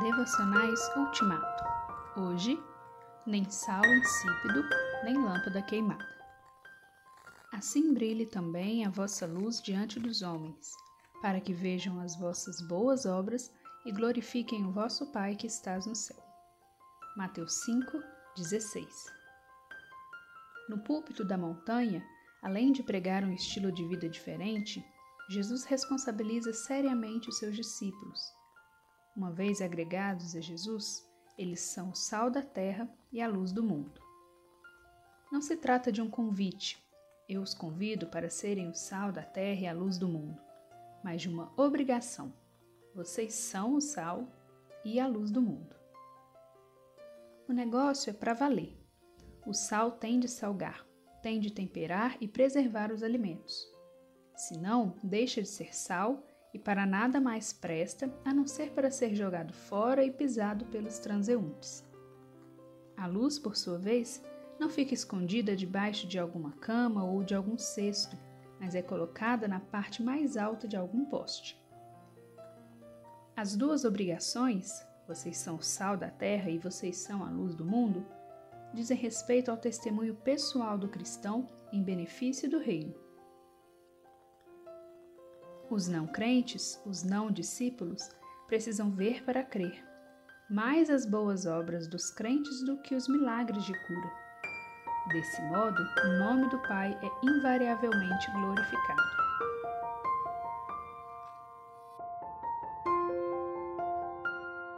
Devocionais Ultimato. Hoje, nem sal insípido, nem lâmpada queimada. Assim brilhe também a vossa luz diante dos homens, para que vejam as vossas boas obras e glorifiquem o vosso Pai que estás no céu. Mateus 5, 16. No púlpito da montanha, além de pregar um estilo de vida diferente, Jesus responsabiliza seriamente os seus discípulos uma vez agregados a Jesus, eles são o sal da terra e a luz do mundo. Não se trata de um convite, eu os convido para serem o sal da terra e a luz do mundo, mas de uma obrigação. Vocês são o sal e a luz do mundo. O negócio é para valer. O sal tem de salgar, tem de temperar e preservar os alimentos. Se não, deixa de ser sal e para nada mais presta a não ser para ser jogado fora e pisado pelos transeuntes. A luz, por sua vez, não fica escondida debaixo de alguma cama ou de algum cesto, mas é colocada na parte mais alta de algum poste. As duas obrigações, vocês são o sal da terra e vocês são a luz do mundo, dizem respeito ao testemunho pessoal do cristão em benefício do reino. Os não crentes, os não discípulos, precisam ver para crer. Mais as boas obras dos crentes do que os milagres de cura. Desse modo, o nome do Pai é invariavelmente glorificado.